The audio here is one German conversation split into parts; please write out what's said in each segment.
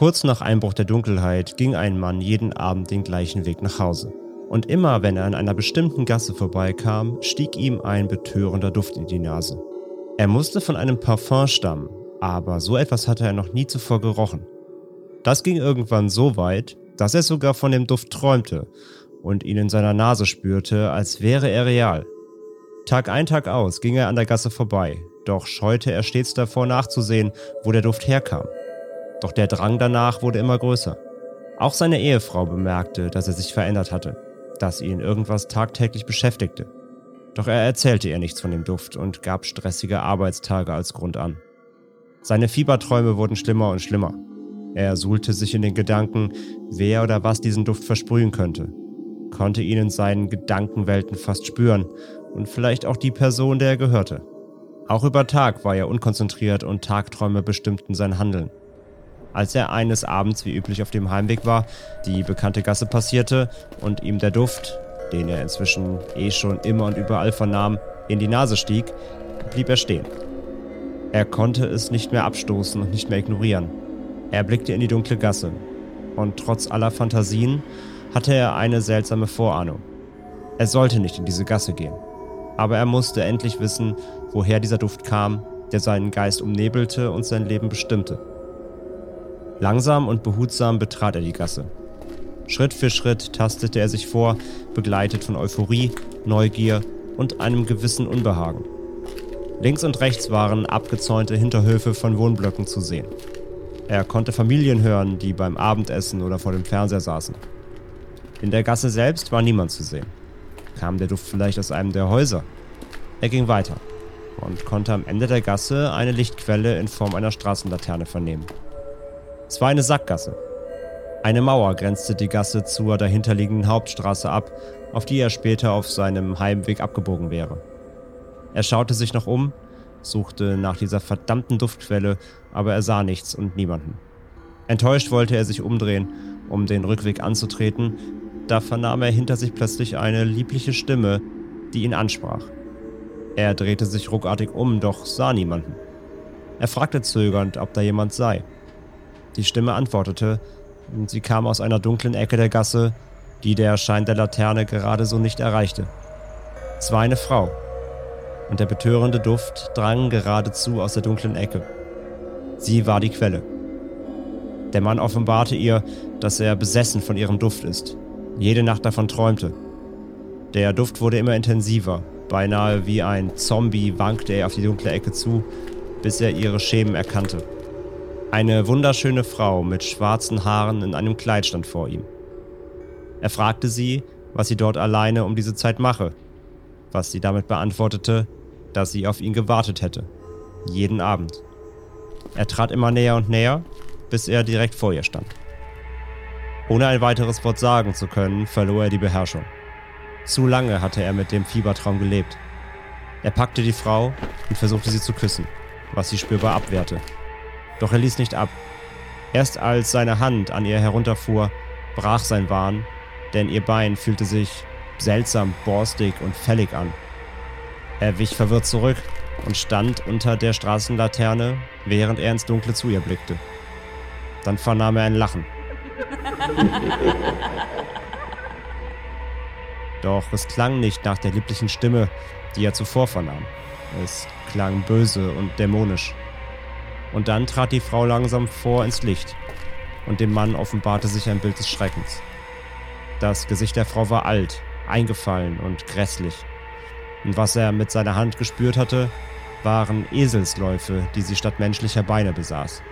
Kurz nach Einbruch der Dunkelheit ging ein Mann jeden Abend den gleichen Weg nach Hause. Und immer wenn er an einer bestimmten Gasse vorbeikam, stieg ihm ein betörender Duft in die Nase. Er musste von einem Parfum stammen, aber so etwas hatte er noch nie zuvor gerochen. Das ging irgendwann so weit, dass er sogar von dem Duft träumte und ihn in seiner Nase spürte, als wäre er real. Tag ein, Tag aus ging er an der Gasse vorbei, doch scheute er stets davor nachzusehen, wo der Duft herkam. Doch der Drang danach wurde immer größer. Auch seine Ehefrau bemerkte, dass er sich verändert hatte, dass ihn irgendwas tagtäglich beschäftigte. Doch er erzählte ihr nichts von dem Duft und gab stressige Arbeitstage als Grund an. Seine Fieberträume wurden schlimmer und schlimmer. Er suhlte sich in den Gedanken, wer oder was diesen Duft versprühen könnte, konnte ihn in seinen Gedankenwelten fast spüren und vielleicht auch die Person, der er gehörte. Auch über Tag war er unkonzentriert und Tagträume bestimmten sein Handeln. Als er eines Abends wie üblich auf dem Heimweg war, die bekannte Gasse passierte und ihm der Duft, den er inzwischen eh schon immer und überall vernahm, in die Nase stieg, blieb er stehen. Er konnte es nicht mehr abstoßen und nicht mehr ignorieren. Er blickte in die dunkle Gasse und trotz aller Fantasien hatte er eine seltsame Vorahnung. Er sollte nicht in diese Gasse gehen, aber er musste endlich wissen, woher dieser Duft kam, der seinen Geist umnebelte und sein Leben bestimmte. Langsam und behutsam betrat er die Gasse. Schritt für Schritt tastete er sich vor, begleitet von Euphorie, Neugier und einem gewissen Unbehagen. Links und rechts waren abgezäunte Hinterhöfe von Wohnblöcken zu sehen. Er konnte Familien hören, die beim Abendessen oder vor dem Fernseher saßen. In der Gasse selbst war niemand zu sehen. Kam der Duft vielleicht aus einem der Häuser? Er ging weiter und konnte am Ende der Gasse eine Lichtquelle in Form einer Straßenlaterne vernehmen. Es war eine Sackgasse. Eine Mauer grenzte die Gasse zur dahinterliegenden Hauptstraße ab, auf die er später auf seinem Heimweg abgebogen wäre. Er schaute sich noch um, suchte nach dieser verdammten Duftquelle, aber er sah nichts und niemanden. Enttäuscht wollte er sich umdrehen, um den Rückweg anzutreten, da vernahm er hinter sich plötzlich eine liebliche Stimme, die ihn ansprach. Er drehte sich ruckartig um, doch sah niemanden. Er fragte zögernd, ob da jemand sei. Die Stimme antwortete, und sie kam aus einer dunklen Ecke der Gasse, die der Schein der Laterne gerade so nicht erreichte. Es war eine Frau, und der betörende Duft drang geradezu aus der dunklen Ecke. Sie war die Quelle. Der Mann offenbarte ihr, dass er besessen von ihrem Duft ist, jede Nacht davon träumte. Der Duft wurde immer intensiver, beinahe wie ein Zombie wankte er auf die dunkle Ecke zu, bis er ihre Schemen erkannte. Eine wunderschöne Frau mit schwarzen Haaren in einem Kleid stand vor ihm. Er fragte sie, was sie dort alleine um diese Zeit mache, was sie damit beantwortete, dass sie auf ihn gewartet hätte. Jeden Abend. Er trat immer näher und näher, bis er direkt vor ihr stand. Ohne ein weiteres Wort sagen zu können, verlor er die Beherrschung. Zu lange hatte er mit dem Fiebertraum gelebt. Er packte die Frau und versuchte sie zu küssen, was sie spürbar abwehrte. Doch er ließ nicht ab. Erst als seine Hand an ihr herunterfuhr, brach sein Wahn, denn ihr Bein fühlte sich seltsam borstig und fällig an. Er wich verwirrt zurück und stand unter der Straßenlaterne, während er ins Dunkle zu ihr blickte. Dann vernahm er ein Lachen. Doch es klang nicht nach der lieblichen Stimme, die er zuvor vernahm. Es klang böse und dämonisch. Und dann trat die Frau langsam vor ins Licht, und dem Mann offenbarte sich ein Bild des Schreckens. Das Gesicht der Frau war alt, eingefallen und grässlich. Und was er mit seiner Hand gespürt hatte, waren Eselsläufe, die sie statt menschlicher Beine besaß.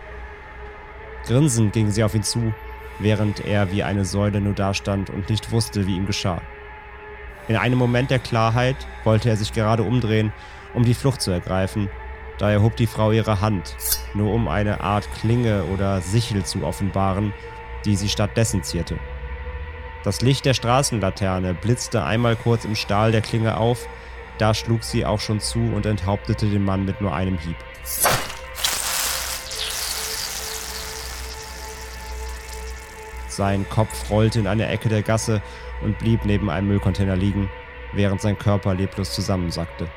Grinsend ging sie auf ihn zu, während er wie eine Säule nur dastand und nicht wusste, wie ihm geschah. In einem Moment der Klarheit wollte er sich gerade umdrehen, um die Flucht zu ergreifen. Da erhob die Frau ihre Hand, nur um eine Art Klinge oder Sichel zu offenbaren, die sie stattdessen zierte. Das Licht der Straßenlaterne blitzte einmal kurz im Stahl der Klinge auf, da schlug sie auch schon zu und enthauptete den Mann mit nur einem Hieb. Sein Kopf rollte in eine Ecke der Gasse und blieb neben einem Müllcontainer liegen, während sein Körper leblos zusammensackte.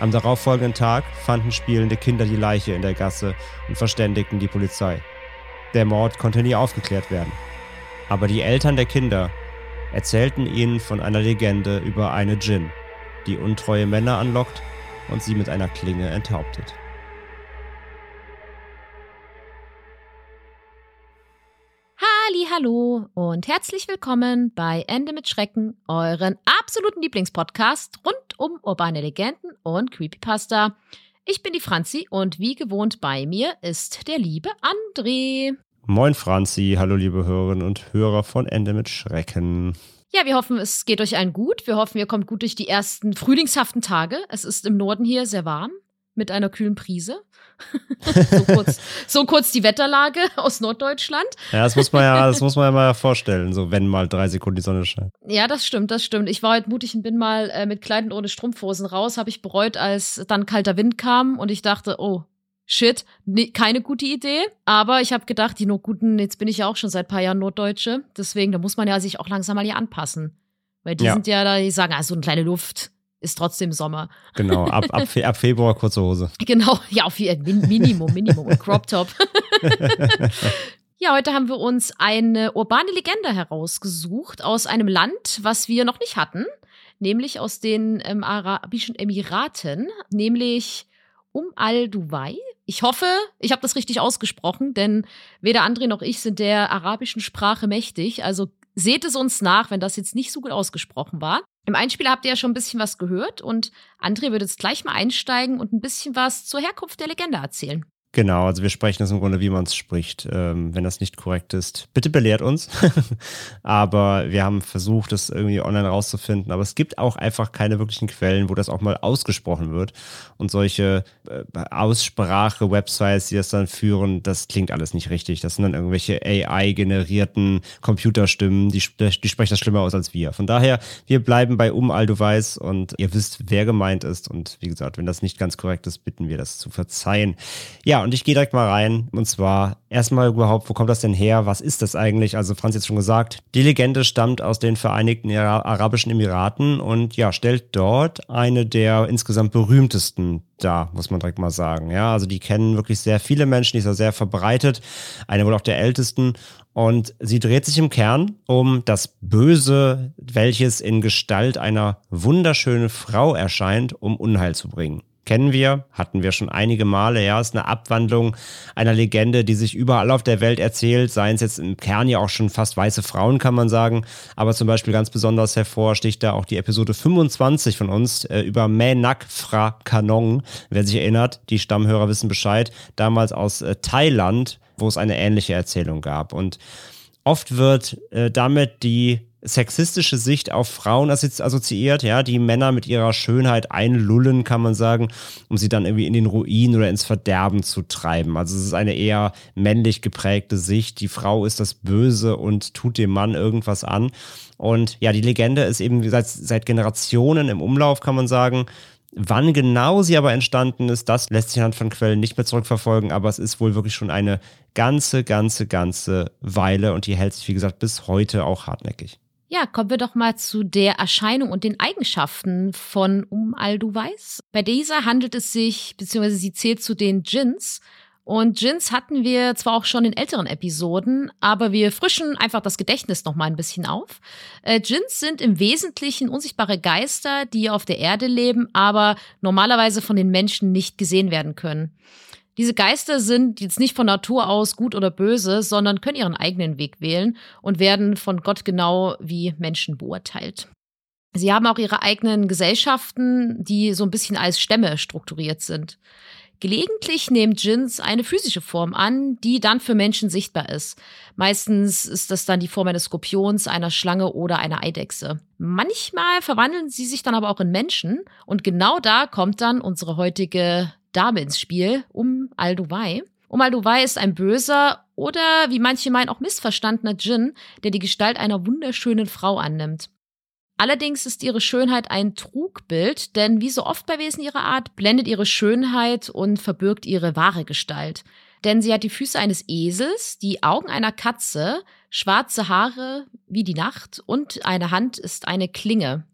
Am darauffolgenden Tag fanden spielende Kinder die Leiche in der Gasse und verständigten die Polizei. Der Mord konnte nie aufgeklärt werden. Aber die Eltern der Kinder erzählten ihnen von einer Legende über eine Djinn, die untreue Männer anlockt und sie mit einer Klinge enthauptet. Hallo und herzlich willkommen bei Ende mit Schrecken, euren absoluten Lieblingspodcast rund um urbane Legenden und Creepypasta. Ich bin die Franzi und wie gewohnt bei mir ist der liebe André. Moin Franzi, hallo liebe Hörerinnen und Hörer von Ende mit Schrecken. Ja, wir hoffen, es geht euch allen gut. Wir hoffen, ihr kommt gut durch die ersten frühlingshaften Tage. Es ist im Norden hier sehr warm mit einer kühlen Prise. so, kurz, so kurz die Wetterlage aus Norddeutschland. Ja, das muss man ja, das muss man ja mal vorstellen, so wenn mal drei Sekunden die Sonne scheint. Ja, das stimmt, das stimmt. Ich war heute mutig und bin mal äh, mit Kleidern ohne Strumpfhosen raus, habe ich bereut, als dann kalter Wind kam und ich dachte, oh, shit, nee, keine gute Idee. Aber ich habe gedacht, die nur guten, jetzt bin ich ja auch schon seit ein paar Jahren Norddeutsche. Deswegen, da muss man ja sich auch langsam mal hier anpassen. Weil die ja. sind ja da, die sagen, ah, so eine kleine Luft ist trotzdem Sommer. Genau, ab, ab, Fe ab Februar kurze Hose. Genau, ja, auf jeden Minimum, Minimum und Crop Top. ja, heute haben wir uns eine urbane Legende herausgesucht aus einem Land, was wir noch nicht hatten, nämlich aus den ähm, Arabischen Emiraten, nämlich um al-Duwai. Ich hoffe, ich habe das richtig ausgesprochen, denn weder André noch ich sind der arabischen Sprache mächtig. Also seht es uns nach, wenn das jetzt nicht so gut ausgesprochen war. Im Einspieler habt ihr ja schon ein bisschen was gehört und André würde jetzt gleich mal einsteigen und ein bisschen was zur Herkunft der Legende erzählen. Genau, also wir sprechen das im Grunde, wie man es spricht. Ähm, wenn das nicht korrekt ist, bitte belehrt uns. aber wir haben versucht, das irgendwie online rauszufinden. Aber es gibt auch einfach keine wirklichen Quellen, wo das auch mal ausgesprochen wird. Und solche äh, Aussprache-Websites, die das dann führen, das klingt alles nicht richtig. Das sind dann irgendwelche AI-generierten Computerstimmen, die, die sprechen das schlimmer aus als wir. Von daher, wir bleiben bei Um all du weiß und ihr wisst, wer gemeint ist. Und wie gesagt, wenn das nicht ganz korrekt ist, bitten wir das zu verzeihen. Ja, und ich gehe direkt mal rein. Und zwar erstmal überhaupt, wo kommt das denn her? Was ist das eigentlich? Also Franz jetzt schon gesagt, die Legende stammt aus den Vereinigten Arabischen Emiraten und ja, stellt dort eine der insgesamt berühmtesten dar, muss man direkt mal sagen. Ja, also die kennen wirklich sehr viele Menschen, die ist ja sehr verbreitet. Eine wohl auch der ältesten. Und sie dreht sich im Kern um das Böse, welches in Gestalt einer wunderschönen Frau erscheint, um Unheil zu bringen kennen wir, hatten wir schon einige Male. Ja, ist eine Abwandlung einer Legende, die sich überall auf der Welt erzählt, seien es jetzt im Kern ja auch schon fast weiße Frauen, kann man sagen. Aber zum Beispiel ganz besonders hervorsticht da auch die Episode 25 von uns äh, über Menak Fra Kanong. Wer sich erinnert, die Stammhörer wissen Bescheid, damals aus äh, Thailand, wo es eine ähnliche Erzählung gab. Und oft wird äh, damit die sexistische Sicht auf Frauen assoziiert, ja, die Männer mit ihrer Schönheit einlullen, kann man sagen, um sie dann irgendwie in den Ruin oder ins Verderben zu treiben. Also es ist eine eher männlich geprägte Sicht. Die Frau ist das Böse und tut dem Mann irgendwas an. Und ja, die Legende ist eben seit, seit Generationen im Umlauf, kann man sagen. Wann genau sie aber entstanden ist, das lässt sich anhand von Quellen nicht mehr zurückverfolgen, aber es ist wohl wirklich schon eine ganze, ganze, ganze Weile und die hält sich, wie gesagt, bis heute auch hartnäckig. Ja, kommen wir doch mal zu der Erscheinung und den Eigenschaften von Um Al-Duwais. Bei dieser handelt es sich, beziehungsweise sie zählt zu den Djinns. Und Djinns hatten wir zwar auch schon in älteren Episoden, aber wir frischen einfach das Gedächtnis noch mal ein bisschen auf. Äh, Djinns sind im Wesentlichen unsichtbare Geister, die auf der Erde leben, aber normalerweise von den Menschen nicht gesehen werden können. Diese Geister sind jetzt nicht von Natur aus gut oder böse, sondern können ihren eigenen Weg wählen und werden von Gott genau wie Menschen beurteilt. Sie haben auch ihre eigenen Gesellschaften, die so ein bisschen als Stämme strukturiert sind. Gelegentlich nehmen Djinns eine physische Form an, die dann für Menschen sichtbar ist. Meistens ist das dann die Form eines Skorpions, einer Schlange oder einer Eidechse. Manchmal verwandeln sie sich dann aber auch in Menschen und genau da kommt dann unsere heutige Dame ins Spiel, um Alduwai. Um Alduwai ist ein böser oder, wie manche meinen, auch missverstandener Djinn, der die Gestalt einer wunderschönen Frau annimmt. Allerdings ist ihre Schönheit ein Trugbild, denn wie so oft bei Wesen ihrer Art blendet ihre Schönheit und verbirgt ihre wahre Gestalt. Denn sie hat die Füße eines Esels, die Augen einer Katze, schwarze Haare wie die Nacht und eine Hand ist eine Klinge.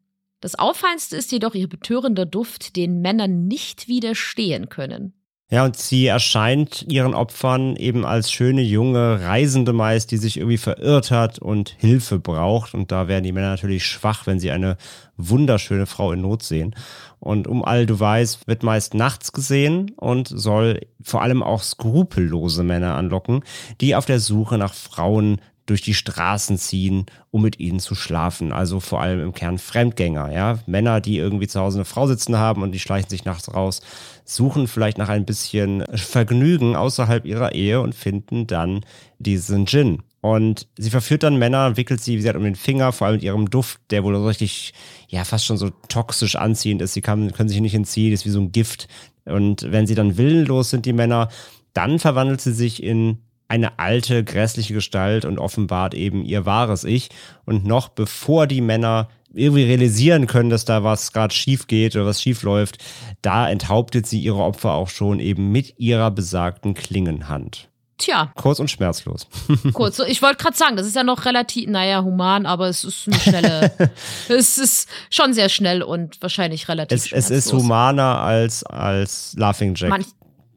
Das Auffallendste ist jedoch ihr betörender Duft, den Männern nicht widerstehen können. Ja, und sie erscheint ihren Opfern eben als schöne junge Reisende meist, die sich irgendwie verirrt hat und Hilfe braucht. Und da werden die Männer natürlich schwach, wenn sie eine wunderschöne Frau in Not sehen. Und um all du weißt, wird meist nachts gesehen und soll vor allem auch skrupellose Männer anlocken, die auf der Suche nach Frauen durch die Straßen ziehen, um mit ihnen zu schlafen. Also vor allem im Kern Fremdgänger, ja. Männer, die irgendwie zu Hause eine Frau sitzen haben und die schleichen sich nachts raus, suchen vielleicht nach ein bisschen Vergnügen außerhalb ihrer Ehe und finden dann diesen Gin. Und sie verführt dann Männer, wickelt sie, wie gesagt, um den Finger, vor allem mit ihrem Duft, der wohl richtig, ja, fast schon so toxisch anziehend ist. Sie kann, können sich nicht entziehen, ist wie so ein Gift. Und wenn sie dann willenlos sind, die Männer, dann verwandelt sie sich in eine alte, grässliche Gestalt und offenbart eben ihr wahres Ich. Und noch bevor die Männer irgendwie realisieren können, dass da was gerade schief geht oder was schief läuft, da enthauptet sie ihre Opfer auch schon eben mit ihrer besagten Klingenhand. Tja. Kurz und schmerzlos. Kurz. Ich wollte gerade sagen, das ist ja noch relativ, naja, human, aber es ist eine schnelle. es ist schon sehr schnell und wahrscheinlich relativ es, es ist humaner als, als Laughing Jack Manch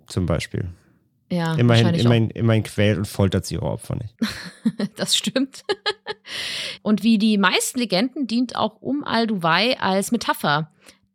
zum Beispiel. Ja, immerhin, immerhin, immerhin quält und foltert sie ihre Opfer nicht. das stimmt. und wie die meisten Legenden dient auch Um al-Duwai als Metapher.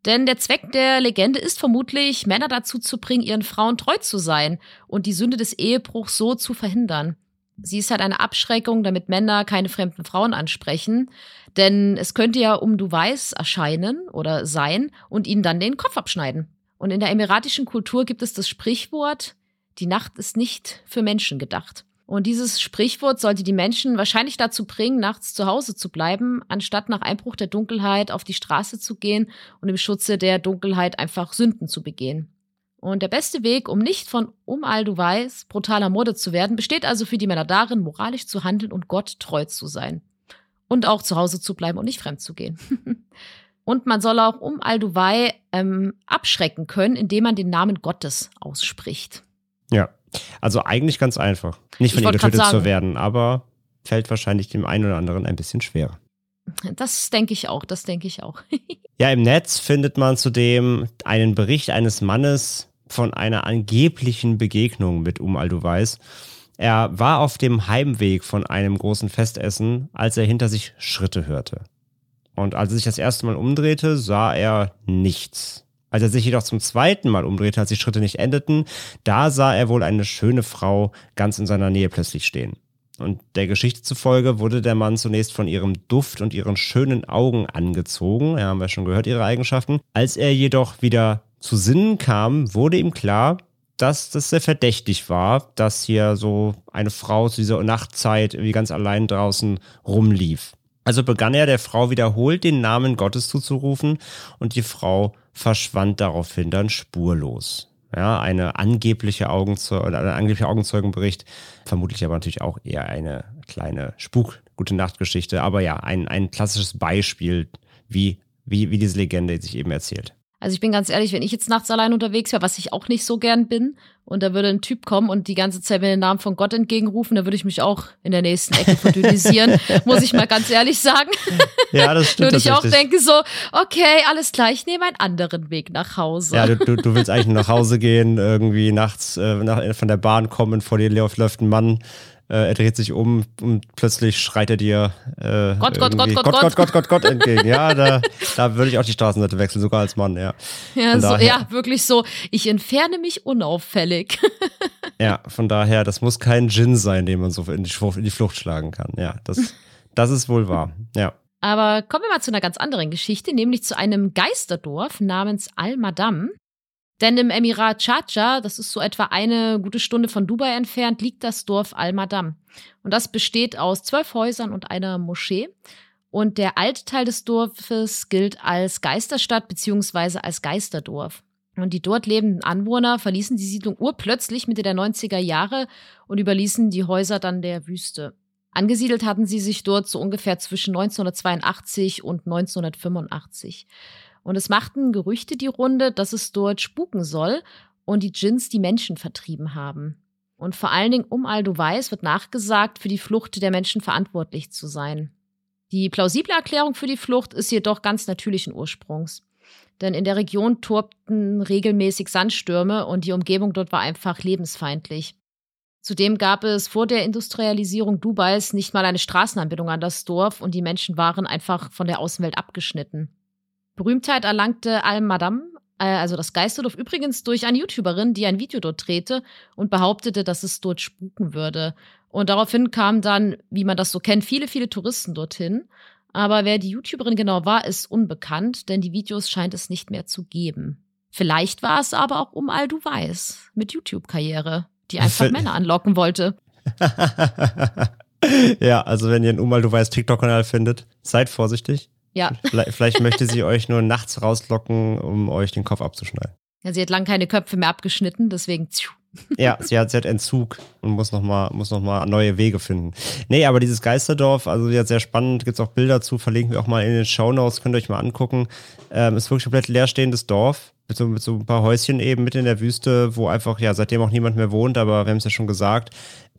Denn der Zweck der Legende ist vermutlich, Männer dazu zu bringen, ihren Frauen treu zu sein und die Sünde des Ehebruchs so zu verhindern. Sie ist halt eine Abschreckung, damit Männer keine fremden Frauen ansprechen. Denn es könnte ja um du weiß erscheinen oder sein und ihnen dann den Kopf abschneiden. Und in der emiratischen Kultur gibt es das Sprichwort, die Nacht ist nicht für Menschen gedacht. Und dieses Sprichwort sollte die Menschen wahrscheinlich dazu bringen, nachts zu Hause zu bleiben, anstatt nach Einbruch der Dunkelheit auf die Straße zu gehen und im Schutze der Dunkelheit einfach Sünden zu begehen. Und der beste Weg, um nicht von Um all du weiß brutaler Morde zu werden, besteht also für die Männer darin, moralisch zu handeln und Gott treu zu sein. Und auch zu Hause zu bleiben und nicht fremd zu gehen. und man soll auch Um du ähm, abschrecken können, indem man den Namen Gottes ausspricht. Ja, also eigentlich ganz einfach. Nicht von ihm getötet zu werden, aber fällt wahrscheinlich dem einen oder anderen ein bisschen schwerer. Das denke ich auch, das denke ich auch. ja, im Netz findet man zudem einen Bericht eines Mannes von einer angeblichen Begegnung mit Um Alduweis. Er war auf dem Heimweg von einem großen Festessen, als er hinter sich Schritte hörte. Und als er sich das erste Mal umdrehte, sah er nichts. Als er sich jedoch zum zweiten Mal umdrehte, als die Schritte nicht endeten, da sah er wohl eine schöne Frau ganz in seiner Nähe plötzlich stehen. Und der Geschichte zufolge wurde der Mann zunächst von ihrem Duft und ihren schönen Augen angezogen. Ja, haben wir schon gehört, ihre Eigenschaften. Als er jedoch wieder zu Sinnen kam, wurde ihm klar, dass das sehr verdächtig war, dass hier so eine Frau zu dieser Nachtzeit wie ganz allein draußen rumlief. Also begann er der Frau wiederholt den Namen Gottes zuzurufen und die Frau verschwand daraufhin dann spurlos. Ja, eine angebliche Augenzeu ein angeblicher Augenzeugenbericht, vermutlich aber natürlich auch eher eine kleine Spuk-Gute Nacht-Geschichte, aber ja, ein, ein klassisches Beispiel, wie, wie, wie diese Legende sich eben erzählt. Also ich bin ganz ehrlich, wenn ich jetzt nachts allein unterwegs wäre, was ich auch nicht so gern bin, und da würde ein Typ kommen und die ganze Zeit mir den Namen von Gott entgegenrufen, da würde ich mich auch in der nächsten Ecke verdünnisieren, muss ich mal ganz ehrlich sagen. Ja, das stimmt. würde ich auch denken so, okay, alles klar, ich nehme einen anderen Weg nach Hause. Ja, du, du, du willst eigentlich nach Hause gehen, irgendwie nachts äh, nach, von der Bahn kommen, vor dir läuft ein Mann äh, er dreht sich um und plötzlich schreit er dir äh, Gott, Gott, Gott, Gott, Gott, Gott, Gott, Gott, Gott entgegen. Ja, da, da würde ich auch die Straßenseite wechseln, sogar als Mann, ja. Ja, so, ja, wirklich so. Ich entferne mich unauffällig. ja, von daher, das muss kein Djinn sein, den man so in die, in die Flucht schlagen kann. Ja, das, das ist wohl wahr. Ja. Aber kommen wir mal zu einer ganz anderen Geschichte, nämlich zu einem Geisterdorf namens Al-Madam. Denn im Emirat Sharjah, das ist so etwa eine gute Stunde von Dubai entfernt, liegt das Dorf Al-Madam. Und das besteht aus zwölf Häusern und einer Moschee. Und der alte Teil des Dorfes gilt als Geisterstadt beziehungsweise als Geisterdorf. Und die dort lebenden Anwohner verließen die Siedlung urplötzlich Mitte der 90er Jahre und überließen die Häuser dann der Wüste. Angesiedelt hatten sie sich dort so ungefähr zwischen 1982 und 1985. Und es machten Gerüchte die Runde, dass es dort spuken soll und die Djinns die Menschen vertrieben haben. Und vor allen Dingen um Al-Duwais wird nachgesagt, für die Flucht der Menschen verantwortlich zu sein. Die plausible Erklärung für die Flucht ist jedoch ganz natürlichen Ursprungs. Denn in der Region torbten regelmäßig Sandstürme und die Umgebung dort war einfach lebensfeindlich. Zudem gab es vor der Industrialisierung Dubais nicht mal eine Straßenanbindung an das Dorf und die Menschen waren einfach von der Außenwelt abgeschnitten. Berühmtheit erlangte Al-Madam, äh, also das Geisterdorf, übrigens durch eine YouTuberin, die ein Video dort drehte und behauptete, dass es dort spuken würde. Und daraufhin kamen dann, wie man das so kennt, viele, viele Touristen dorthin. Aber wer die YouTuberin genau war, ist unbekannt, denn die Videos scheint es nicht mehr zu geben. Vielleicht war es aber auch um Al Du Weiß mit YouTube-Karriere die einfach Männer anlocken wollte. ja, also wenn ihr einen Umal Du weißt TikTok-Kanal findet, seid vorsichtig. Ja. Vielleicht, vielleicht möchte sie euch nur nachts rauslocken, um euch den Kopf abzuschneiden. Ja, sie hat lang keine Köpfe mehr abgeschnitten, deswegen. Ja, sie hat, sie hat Entzug und muss nochmal noch neue Wege finden. Nee, aber dieses Geisterdorf, also ja, sehr spannend, gibt es auch Bilder zu, verlinken wir auch mal in den Show Notes, könnt ihr euch mal angucken. Ähm, ist wirklich komplett leerstehendes Dorf mit so, mit so ein paar Häuschen eben mit in der Wüste, wo einfach ja seitdem auch niemand mehr wohnt, aber wir haben es ja schon gesagt,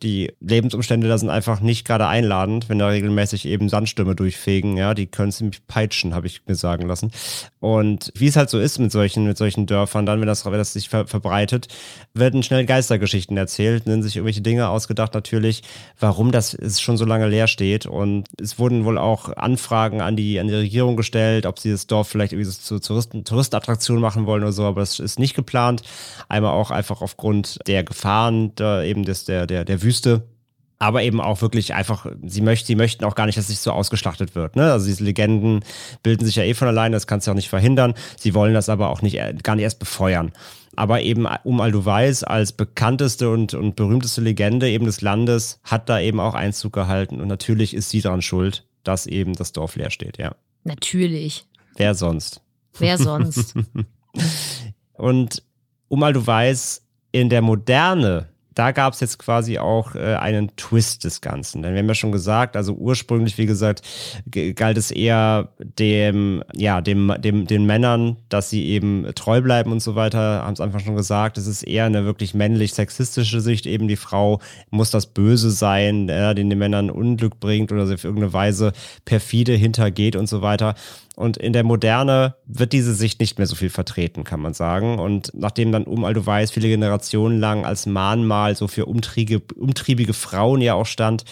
die Lebensumstände da sind einfach nicht gerade einladend, wenn da regelmäßig eben Sandstürme durchfegen. Ja, die können ziemlich peitschen, habe ich mir sagen lassen. Und wie es halt so ist mit solchen, mit solchen Dörfern, dann, wenn das, wenn das sich ver verbreitet, werden schnell Geistergeschichten erzählt, nennen sich irgendwelche Dinge ausgedacht natürlich, warum das ist schon so lange leer steht. Und es wurden wohl auch Anfragen an die, an die Regierung gestellt, ob sie das Dorf vielleicht irgendwie so zur Touristen, Touristenattraktion machen wollen oder so, aber das ist nicht geplant. Einmal auch einfach aufgrund der Gefahren da eben des, der, der, der Wüste. Aber eben auch wirklich einfach, sie, möcht, sie möchten auch gar nicht, dass es sich so ausgeschlachtet wird. Ne? Also diese Legenden bilden sich ja eh von alleine, das kannst du auch nicht verhindern. Sie wollen das aber auch nicht, äh, gar nicht erst befeuern. Aber eben um Al-Duwais als bekannteste und, und berühmteste Legende eben des Landes hat da eben auch Einzug gehalten. Und natürlich ist sie daran schuld, dass eben das Dorf leer steht, ja. Natürlich. Wer sonst? Wer sonst? und um Al-Duwais in der Moderne da gab es jetzt quasi auch äh, einen Twist des Ganzen. Denn wir haben ja schon gesagt, also ursprünglich, wie gesagt, galt es eher dem, ja, dem, dem, den Männern, dass sie eben treu bleiben und so weiter, haben es einfach schon gesagt. Es ist eher eine wirklich männlich-sexistische Sicht. Eben die Frau muss das Böse sein, äh, den den Männern Unglück bringt oder sie auf irgendeine Weise perfide hintergeht und so weiter. Und in der Moderne wird diese Sicht nicht mehr so viel vertreten, kann man sagen. Und nachdem dann Um Aldo Weiß viele Generationen lang als Mahnmal so für umtriebige, umtriebige Frauen ja auch stand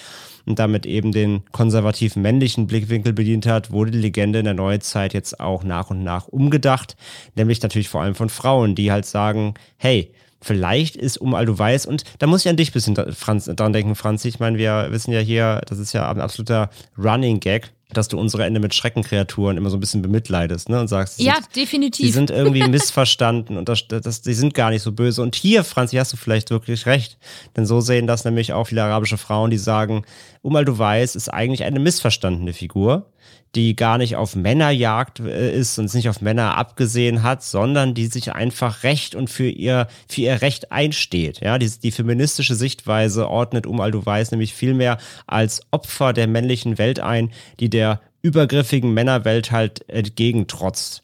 und damit eben den konservativen männlichen Blickwinkel bedient hat, wurde die Legende in der Neuzeit jetzt auch nach und nach umgedacht. Nämlich natürlich vor allem von Frauen, die halt sagen, hey, vielleicht ist um Aldo Weiß und da muss ich an dich ein bisschen dran denken, Franzi. Ich meine, wir wissen ja hier, das ist ja ein absoluter Running Gag dass du unsere Ende mit Schreckenkreaturen immer so ein bisschen bemitleidest, ne? Und sagst, ja, sind, definitiv. Die sind irgendwie missverstanden und das, das, die sind gar nicht so böse. Und hier, Franzi, hast du vielleicht wirklich recht. Denn so sehen das nämlich auch viele arabische Frauen, die sagen, Umal du weißt, ist eigentlich eine missverstandene Figur die gar nicht auf Männerjagd äh, ist und es nicht auf Männer abgesehen hat, sondern die sich einfach recht und für ihr, für ihr Recht einsteht. Ja, die, die feministische Sichtweise ordnet um du weißt nämlich viel mehr als Opfer der männlichen Welt ein, die der übergriffigen Männerwelt halt entgegentrotzt.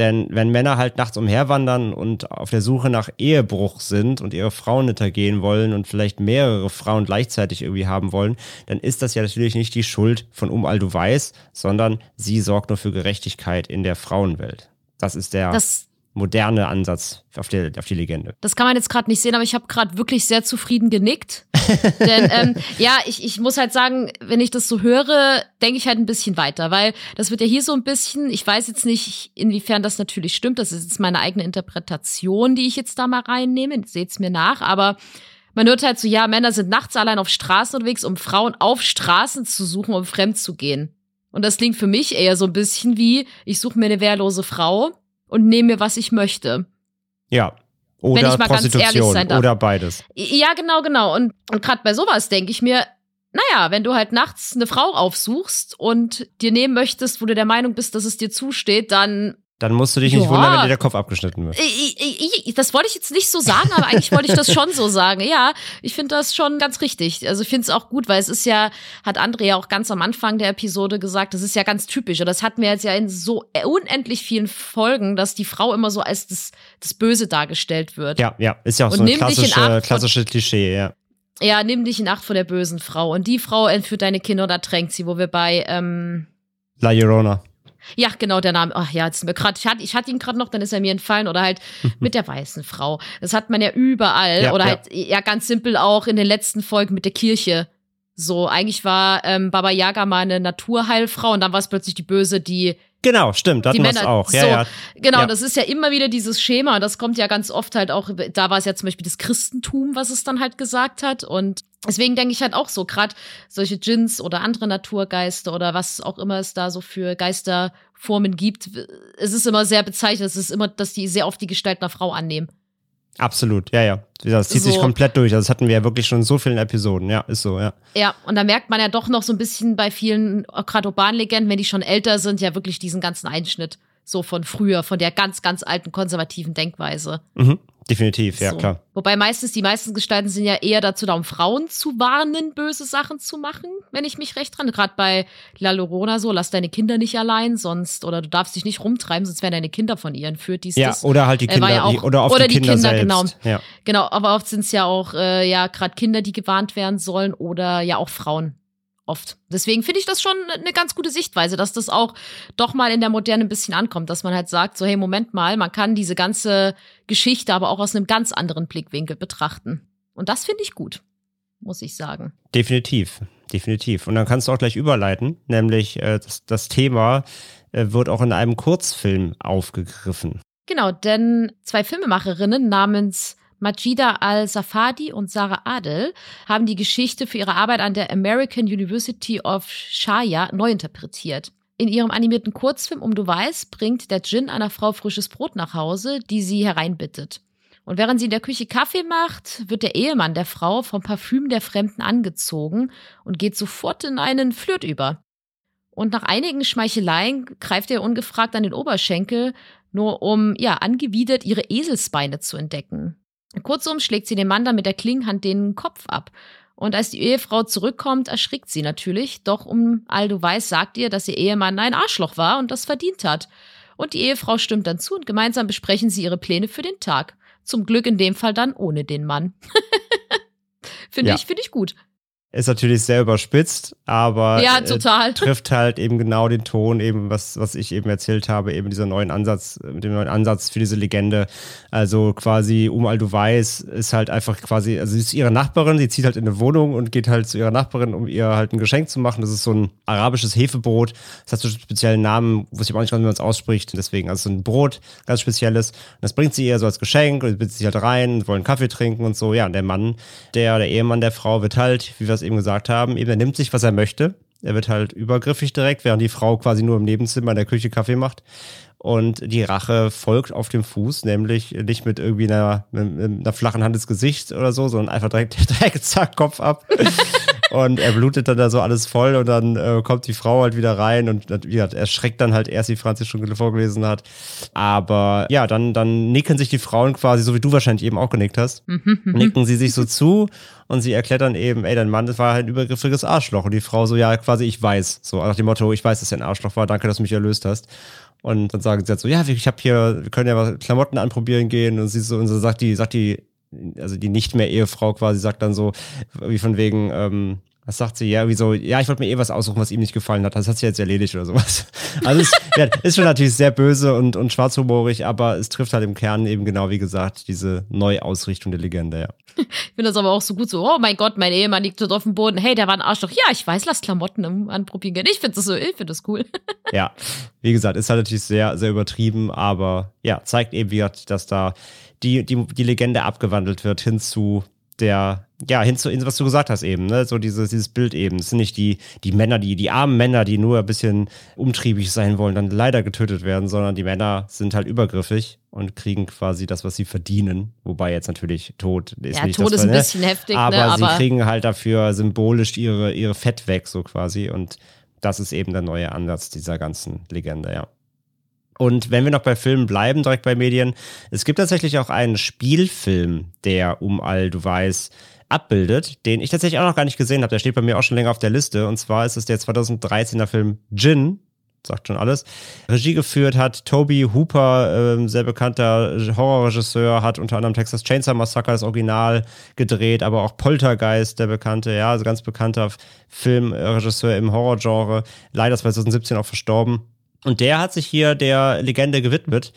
Denn wenn Männer halt nachts umherwandern und auf der Suche nach Ehebruch sind und ihre Frauen hintergehen wollen und vielleicht mehrere Frauen gleichzeitig irgendwie haben wollen, dann ist das ja natürlich nicht die Schuld von Um Aldo Weiß, sondern sie sorgt nur für Gerechtigkeit in der Frauenwelt. Das ist der. Das moderne Ansatz auf die, auf die Legende. Das kann man jetzt gerade nicht sehen, aber ich habe gerade wirklich sehr zufrieden genickt. Denn ähm, ja, ich, ich muss halt sagen, wenn ich das so höre, denke ich halt ein bisschen weiter, weil das wird ja hier so ein bisschen, ich weiß jetzt nicht, inwiefern das natürlich stimmt, das ist jetzt meine eigene Interpretation, die ich jetzt da mal reinnehme, seht's mir nach, aber man hört halt so, ja, Männer sind nachts allein auf Straßen unterwegs, um Frauen auf Straßen zu suchen, um fremd zu gehen. Und das klingt für mich eher so ein bisschen wie, ich suche mir eine wehrlose Frau und nehme mir, was ich möchte. Ja, Oder ich mal ganz ehrlich Prostitution oder beides. Ja, genau, genau. Und, und gerade bei sowas denke ich mir, naja, wenn du halt nachts eine Frau aufsuchst und dir nehmen möchtest, wo du der Meinung bist, dass es dir zusteht, dann Dann musst du dich nicht Ja. wundern, wenn dir der Kopf abgeschnitten wird. Ich, ich, ich, das wollte ich jetzt nicht so sagen, aber eigentlich wollte ich das schon so sagen. Ja, ich finde das schon ganz richtig. Also ich finde es auch gut, weil es ist ja, hat André ja auch ganz am Anfang der Episode gesagt, das ist ja ganz typisch. Und das hatten wir jetzt ja in so unendlich vielen Folgen, dass die Frau immer so als das, das Böse dargestellt wird. Ja, ja, ist ja auch Und so ein klassische, klassische Klischee, ja. Ja, nimm dich in Acht vor der bösen Frau. Und die Frau entführt deine Kinder oder tränkt sie, wo wir bei, ähm, La Llorona. Ja, genau, der Name. Ach ja, jetzt mir grad, ich hatte, ich hatte ihn gerade noch, dann ist er mir entfallen. Oder halt mit der weißen Frau. Das hat man ja überall. Ja, oder ja. halt, ja, ganz simpel auch in den letzten Folgen mit der Kirche. So, eigentlich war ähm, Baba Yaga mal eine Naturheilfrau und dann war es plötzlich die Böse, die Genau, stimmt, da Die hatten wir auch. Ja, so. ja. Genau, Ja. das ist ja immer wieder dieses Schema. und Das kommt ja ganz oft halt auch, da war es ja zum Beispiel das Christentum, was es dann halt gesagt hat. Und deswegen denke ich halt auch so, gerade solche Djinns oder andere Naturgeister oder was auch immer es da so für Geisterformen gibt, es ist immer sehr bezeichnet. Es ist immer, dass die sehr oft die Gestalt einer Frau annehmen. Absolut, ja, ja. Das zieht sich So. komplett durch. Das hatten wir ja wirklich schon in so vielen Episoden. Ja, ist so, ja. Ja, und da merkt man ja doch noch so ein bisschen bei vielen, gerade Urbanlegenden, wenn die schon älter sind, ja wirklich diesen ganzen Einschnitt so von früher, von der ganz, ganz alten konservativen Denkweise. Mhm. Definitiv, ja, So. klar. Wobei meistens, die meisten Gestalten sind ja eher dazu da, um Frauen zu warnen, böse Sachen zu machen, wenn ich mich recht dran. Gerade bei La Llorona so, lass deine Kinder nicht allein, sonst, oder du darfst dich nicht rumtreiben, sonst werden deine Kinder von ihr entführt. Dies, Ja, das. oder halt die Äh, Kinder, ja auch- oder auf oder die die Kinder, Kinder, selbst. genau. Ja. Genau, aber oft sind es ja auch, äh, ja, gerade Kinder, die gewarnt werden sollen oder ja auch Frauen. Oft. Deswegen finde ich das schon eine ganz gute Sichtweise, dass das auch doch mal in der Moderne ein bisschen ankommt, dass man halt sagt, so, hey, Moment mal, man kann diese ganze Geschichte aber auch aus einem ganz anderen Blickwinkel betrachten. Und das finde ich gut, muss ich sagen. Definitiv, definitiv. Und dann kannst du auch gleich überleiten, nämlich äh, das, das Thema äh, wird auch in einem Kurzfilm aufgegriffen. Genau, denn zwei Filmemacherinnen namens Majida Al-Safadi und Sarah Adel haben die Geschichte für ihre Arbeit an der American University of Shaya neu interpretiert. In ihrem animierten Kurzfilm Um du weißt, bringt der Djinn einer Frau frisches Brot nach Hause, die sie hereinbittet. Und während sie in der Küche Kaffee macht, wird der Ehemann der Frau vom Parfüm der Fremden angezogen und geht sofort in einen Flirt über. Und nach einigen Schmeicheleien greift er ungefragt an den Oberschenkel, nur um, ja, angewidert ihre Eselsbeine zu entdecken. Kurzum schlägt sie dem Mann dann mit der Klingenhand den Kopf ab. Und als die Ehefrau zurückkommt, erschrickt sie natürlich. Doch um all du weißt, sagt ihr, dass ihr Ehemann ein Arschloch war und das verdient hat. Und die Ehefrau stimmt dann zu und gemeinsam besprechen sie ihre Pläne für den Tag. Zum Glück in dem Fall dann ohne den Mann. Finde Ja. ich, finde ich gut. Ist natürlich sehr überspitzt, aber Ja, äh, trifft halt eben genau den Ton, eben was, was ich eben erzählt habe, eben dieser neuen Ansatz, mit dem neuen Ansatz für diese Legende. Also quasi, um all du weißt, ist halt einfach quasi, also sie ist ihre Nachbarin, sie zieht halt in eine Wohnung und geht halt zu ihrer Nachbarin, um ihr halt ein Geschenk zu machen. Das ist so ein arabisches Hefebrot. Das hat so einen speziellen Namen, wusste ich auch nicht, ganz, wie man es ausspricht. Deswegen, also so ein Brot, ganz spezielles. Und das bringt sie ihr so als Geschenk und bittet sie halt rein, wollen Kaffee trinken und so. Ja, und der Mann, der, der Ehemann der Frau wird halt, wie wir es eben gesagt haben, eben, er nimmt sich, was er möchte. Er wird halt übergriffig direkt, während die Frau quasi nur im Nebenzimmer in der Küche Kaffee macht. Und die Rache folgt auf dem Fuß, nämlich nicht mit irgendwie einer, mit, einer flachen Hand ins Gesicht oder so, sondern einfach direkt, direkt zack, Kopf ab. Und er blutet dann da so alles voll und dann äh, kommt die Frau halt wieder rein und wie gesagt, er schreckt dann halt erst, wie Franzi schon vorgelesen hat. Aber ja, dann, dann nicken sich die Frauen quasi, so wie du wahrscheinlich eben auch genickt hast, nicken sie sich so zu und sie erklärt dann eben, ey, dein Mann, das war halt ein übergriffiges Arschloch. Und die Frau so, ja, quasi, ich weiß. So nach dem Motto, ich weiß, dass er ein Arschloch war, danke, dass du mich erlöst hast. Und dann sagen sie halt so, ja, ich habe hier, wir können ja mal Klamotten anprobieren gehen. Und sie so, und so sagt die, sagt die, also die nicht mehr Ehefrau quasi, sagt dann so, wie von wegen, ähm, was sagt sie? Ja, wie so, ja, ich wollte mir eh was aussuchen, was ihm nicht gefallen hat. Das hat sie jetzt erledigt oder sowas. Also es ja, ist schon natürlich sehr böse und, und schwarzhumorig, aber es trifft halt im Kern eben genau, wie gesagt, diese Neuausrichtung der Legende, ja. Ich finde das aber auch so gut so, oh mein Gott, mein Ehemann liegt dort auf dem Boden. Hey, der war ein Arschloch. Ja, ich weiß, lass Klamotten anprobieren gehen. Ich finde das so, ich finde das cool. Ja, wie gesagt, ist halt natürlich sehr, sehr übertrieben, aber ja, zeigt eben, wie gesagt, dass da die, die, die Legende abgewandelt wird hin zu der ja, hin zu, was du gesagt hast eben, ne? so dieses, dieses Bild eben. Es sind nicht die, die Männer, die, die armen Männer, die nur ein bisschen umtriebig sein wollen, dann leider getötet werden, sondern die Männer sind halt übergriffig und kriegen quasi das, was sie verdienen. Wobei jetzt natürlich Tod ist Ja, nicht Tod das, ist ein ne? bisschen heftig, aber ne? sie Aber kriegen halt dafür symbolisch ihre, ihre Fett weg, so quasi. Und das ist eben der neue Ansatz dieser ganzen Legende, ja. Und wenn wir noch bei Filmen bleiben, direkt bei Medien, es gibt tatsächlich auch einen Spielfilm, der um all du weißt abbildet, den ich tatsächlich auch noch gar nicht gesehen habe. Der steht bei mir auch schon länger auf der Liste. Und zwar ist es der 2013er Film Jin. Sagt schon alles. Regie geführt hat Toby Hooper, ähm, sehr bekannter Horrorregisseur, hat unter anderem Texas Chainsaw Massacre das Original gedreht, aber auch Poltergeist, der bekannte, ja, also ganz bekannter Filmregisseur im Horrorgenre. Leider 2017 auch verstorben. Und der hat sich hier der Legende gewidmet,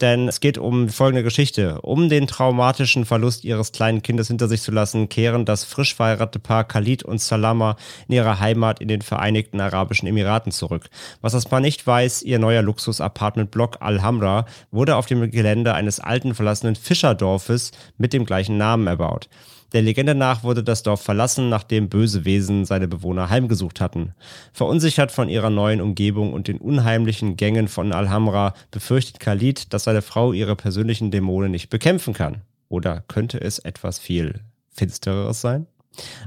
denn es geht um folgende Geschichte. Um den traumatischen Verlust ihres kleinen Kindes hinter sich zu lassen, kehren das frisch verheiratete Paar Khalid und Salama in ihre Heimat in den Vereinigten Arabischen Emiraten zurück. Was das Paar nicht weiß, ihr neuer Luxus-Apartment-Block Al-Hamra wurde auf dem Gelände eines alten verlassenen Fischerdorfes mit dem gleichen Namen erbaut. Der Legende nach wurde das Dorf verlassen, nachdem böse Wesen seine Bewohner heimgesucht hatten. Verunsichert von ihrer neuen Umgebung und den unheimlichen Gängen von Alhamra befürchtet Khalid, dass seine Frau ihre persönlichen Dämonen nicht bekämpfen kann. Oder könnte es etwas viel Finstereres sein?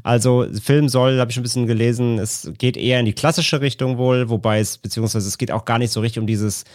Also, Film soll, habe ich ein bisschen gelesen, es geht eher in die klassische Richtung wohl, wobei es, beziehungsweise es geht auch gar nicht so richtig um dieses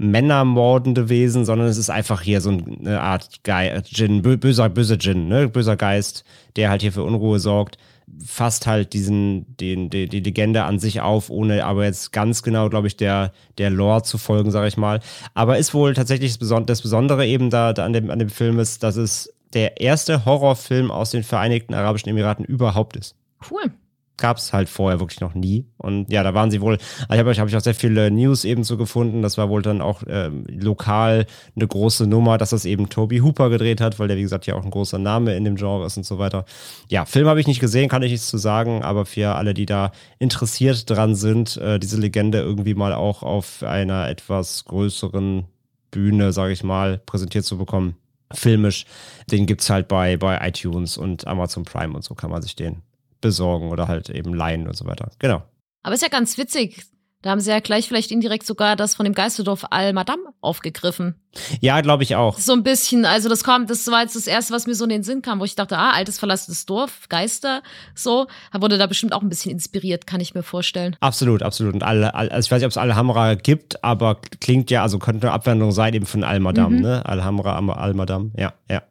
männermordende Wesen, sondern es ist einfach hier so eine Art Ge Djinn, bö- böser, böser Djinn, ne? böser Geist, der halt hier für Unruhe sorgt. Fasst halt diesen, den, die, die Legende an sich auf, ohne aber jetzt ganz genau, glaube ich, der, der Lore zu folgen, sage ich mal. Aber ist wohl tatsächlich das Besondere eben da, da an, dem, an dem Film ist, dass es der erste Horrorfilm aus den Vereinigten Arabischen Emiraten überhaupt ist cool. Gab es halt vorher wirklich noch nie. Und ja, da waren sie wohl, also ich habe hab ich auch sehr viele News eben so gefunden. Das war wohl dann auch ähm, lokal eine große Nummer, dass das eben Toby Hooper gedreht hat, weil der, wie gesagt, ja auch ein großer Name in dem Genre ist und so weiter. Ja, Film habe ich nicht gesehen, kann ich nichts zu sagen, aber für alle, die da interessiert dran sind, äh, diese Legende irgendwie mal auch auf einer etwas größeren Bühne, sage ich mal, präsentiert zu bekommen. Filmisch, den gibt's halt bei, bei iTunes und Amazon Prime und so kann man sich den besorgen oder halt eben leihen und so weiter. Genau. Aber ist ja ganz witzig. Da haben sie ja gleich vielleicht indirekt sogar das von dem Geisterdorf Al-Madam aufgegriffen. Ja, glaube ich auch. So ein bisschen, also das kommt, das war jetzt das erste, was mir so in den Sinn kam, wo ich dachte, ah, altes verlassenes Dorf, Geister, so. Da wurde da bestimmt auch ein bisschen inspiriert, kann ich mir vorstellen. Absolut, absolut. Und alle, also ich weiß nicht, ob es Al-Hamra gibt, aber klingt ja, also könnte eine Abwandlung sein eben von Al-Madam, Mhm. ne? Al-Hamra, Am- Al-Madam. Ja, ja.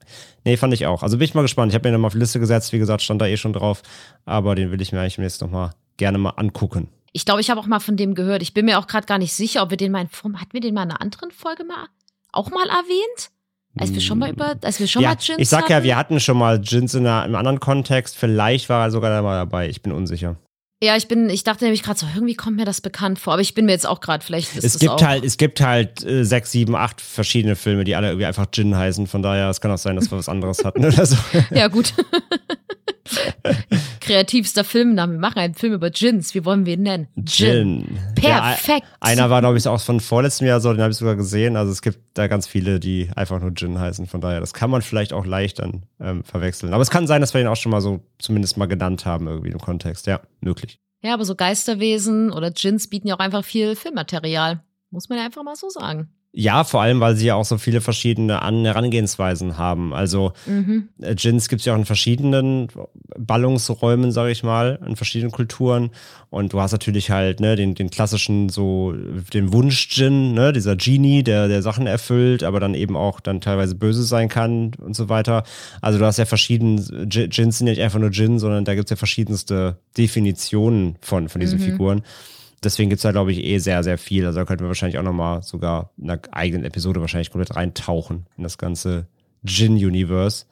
Nee, fand ich auch. Also bin ich mal gespannt. Ich habe mir nochmal auf die Liste gesetzt, wie gesagt, stand da eh schon drauf. Aber den will ich mir eigentlich jetzt nochmal gerne mal angucken. Ich glaube, ich habe auch mal von dem gehört. Ich bin mir auch gerade gar nicht sicher, ob wir den mal in Form, hatten wir den mal in einer anderen Folge mal auch mal erwähnt? Als wir schon mal über, als wir schon ja, mal Gins ich sag ja, hatten? wir hatten schon mal Jins in einer, im anderen Kontext. Vielleicht war er sogar da mal dabei. Ich bin unsicher. Ja, ich bin, ich dachte nämlich gerade so, irgendwie kommt mir das bekannt vor, aber ich bin mir jetzt auch gerade, vielleicht ist es gibt auch. halt, es gibt halt äh, sechs, sieben, acht verschiedene Filme, die alle irgendwie einfach Jin heißen. Von daher, es kann auch sein, dass wir was anderes hatten oder so. Ja, gut. Kreativster Filmname. Wir machen einen Film über Gins. Wie wollen wir ihn nennen? Gin. Perfekt. Ja, einer war, glaube ich, auch von vorletztem Jahr so, den habe ich sogar gesehen. Also es gibt da ganz viele, die einfach nur Gin heißen. Von daher, das kann man vielleicht auch leicht dann ähm, verwechseln. Aber es kann sein, dass wir den auch schon mal so zumindest mal genannt haben, irgendwie im Kontext. Ja, möglich. Ja, aber so Geisterwesen oder Gins bieten ja auch einfach viel Filmmaterial. Muss man ja einfach mal so sagen. Ja, vor allem, weil sie ja auch so viele verschiedene An Herangehensweisen haben. Also Mhm. äh, Gins gibt es ja auch in verschiedenen Ballungsräumen, sage ich mal, in verschiedenen Kulturen. Und du hast natürlich halt ne, den, den klassischen, so den Wunsch-Gin, ne, dieser Genie, der, der Sachen erfüllt, aber dann eben auch dann teilweise böse sein kann und so weiter. Also du hast ja verschiedene, Gins sind ja nicht einfach nur Gin, sondern da gibt es ja verschiedenste Definitionen von, von diesen Mhm. Figuren. Deswegen gibt's da, glaube ich, eh sehr, sehr viel. Also da könnten wir wahrscheinlich auch nochmal sogar in einer eigenen Episode wahrscheinlich komplett reintauchen in das ganze Gin-Universe.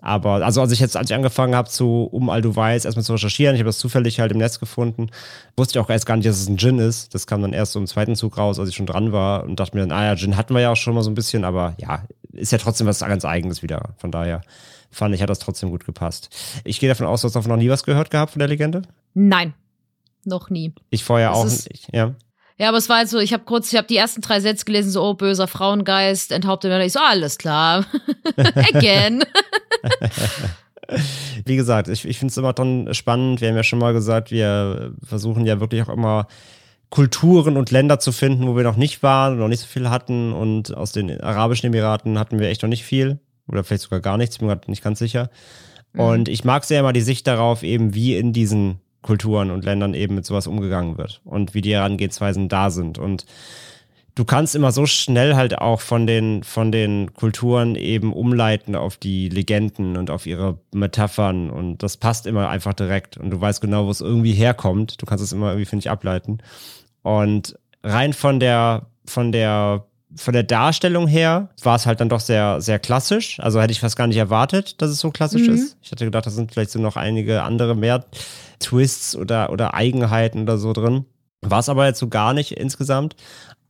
Aber, also als ich jetzt, als ich angefangen habe zu, um all du weißt, erstmal zu recherchieren, ich habe das zufällig halt im Netz gefunden, wusste ich auch erst gar nicht, dass es ein Gin ist. Das kam dann erst so im zweiten Zug raus, als ich schon dran war und dachte mir dann, ah ja, Gin hatten wir ja auch schon mal so ein bisschen, aber ja, ist ja trotzdem was ganz Eigenes wieder. Von daher fand ich, hat das trotzdem gut gepasst. Ich gehe davon aus, du hast davon noch nie was gehört gehabt von der Legende? Nein. Noch nie. Ich vorher Das auch ist- nicht, ja. Ja, aber es war halt so, ich habe kurz, ich habe die ersten drei Sätze gelesen, so, oh, böser Frauengeist, enthauptet Männer. Ich so, alles klar. Again. wie gesagt, ich, ich finde es immer dann spannend. Wir haben ja schon mal gesagt, wir versuchen ja wirklich auch immer Kulturen und Länder zu finden, wo wir noch nicht waren und noch nicht so viel hatten. Und aus den Arabischen Emiraten hatten wir echt noch nicht viel. Oder vielleicht sogar gar nichts, bin mir gerade nicht ganz sicher. Mhm. Und ich mag sehr immer die Sicht darauf, eben wie in diesen Kulturen und Ländern eben mit sowas umgegangen wird und wie die Herangehensweisen da sind. Und du kannst immer so schnell halt auch von den, von den Kulturen eben umleiten auf die Legenden und auf ihre Metaphern und das passt immer einfach direkt und du weißt genau, wo es irgendwie herkommt. Du kannst es immer irgendwie, finde ich, ableiten. Und rein von der, von der, von der Darstellung her war es halt dann doch sehr, sehr klassisch. Also hätte ich fast gar nicht erwartet, dass es so klassisch mhm. ist. Ich hatte gedacht, da sind vielleicht so noch einige andere mehr Twists oder, oder Eigenheiten oder so drin. War es aber jetzt so gar nicht insgesamt.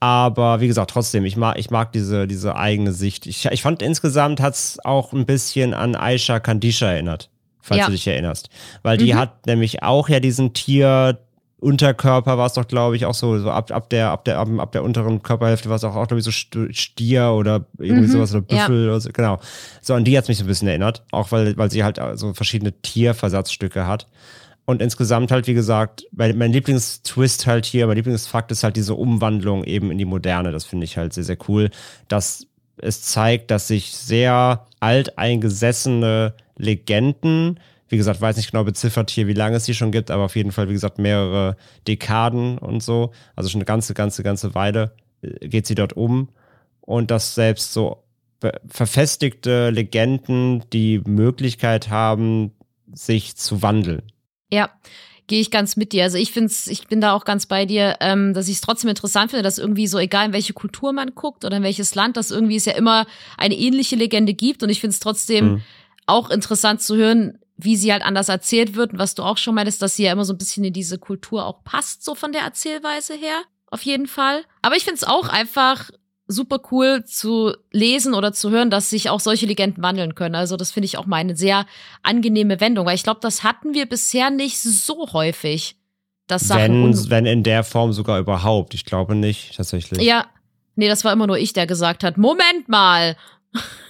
Aber wie gesagt, trotzdem, ich mag, ich mag diese, diese eigene Sicht. Ich, ich fand insgesamt hat es auch ein bisschen an Aisha Kandisha erinnert, falls ja. du dich erinnerst. Weil die mhm. hat nämlich auch ja diesen Tier, Unterkörper war es doch, glaube ich, auch so, so ab, ab der, ab der, ab, ab der unteren Körperhälfte war es auch, auch glaube ich, so Stier oder irgendwie mhm, sowas oder Büffel ja. oder so, genau. So, an die hat es mich so ein bisschen erinnert, auch weil, weil sie halt so verschiedene Tierversatzstücke hat. Und insgesamt halt, wie gesagt, mein, mein Lieblingstwist halt hier, mein Lieblingsfakt ist halt diese Umwandlung eben in die Moderne. Das finde ich halt sehr, sehr cool, dass es zeigt, dass sich sehr alteingesessene Legenden, wie gesagt, weiß nicht genau beziffert hier, wie lange es sie schon gibt, aber auf jeden Fall, wie gesagt, mehrere Dekaden und so, also schon eine ganze, ganze, ganze Weile äh, geht sie dort um. Und dass selbst so verfestigte Legenden die Möglichkeit haben, sich zu wandeln. Ja, gehe ich ganz mit dir. Also ich finde ich bin da auch ganz bei dir, ähm, dass ich es trotzdem interessant finde, dass irgendwie so, egal in welche Kultur man guckt oder in welches Land, dass irgendwie es ja immer eine ähnliche Legende gibt. Und ich finde es trotzdem mhm. auch interessant zu hören, wie sie halt anders erzählt wird. Und was du auch schon meintest, dass sie ja immer so ein bisschen in diese Kultur auch passt, so von der Erzählweise her. Auf jeden Fall. Aber ich finde es auch einfach super cool zu lesen oder zu hören, dass sich auch solche Legenden wandeln können. Also das finde ich auch mal eine sehr angenehme Wendung, weil ich glaube, das hatten wir bisher nicht so häufig. Dass Sachen wenn, wenn in der Form sogar überhaupt. Ich glaube nicht, tatsächlich. Ja, nee, das war immer nur ich, der gesagt hat, Moment mal,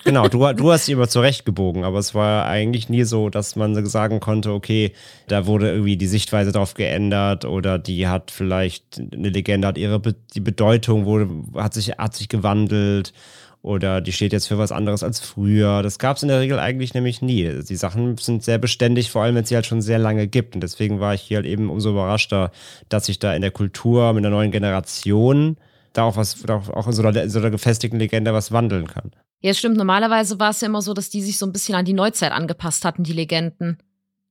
Genau, du, du hast sie immer zurechtgebogen, aber es war eigentlich nie so, dass man sagen konnte, okay, da wurde irgendwie die Sichtweise drauf geändert oder die hat vielleicht eine Legende, hat ihre die Bedeutung wurde, hat sich, hat sich gewandelt oder die steht jetzt für was anderes als früher. Das gab es in der Regel eigentlich nämlich nie. Die Sachen sind sehr beständig, vor allem wenn es sie halt schon sehr lange gibt. Und deswegen war ich hier halt eben umso überraschter, dass sich da in der Kultur mit einer neuen Generation da auch was, auch in so einer, in so einer gefestigten Legende was wandeln kann. Ja, stimmt. Normalerweise war es ja immer so, dass die sich so ein bisschen an die Neuzeit angepasst hatten, die Legenden.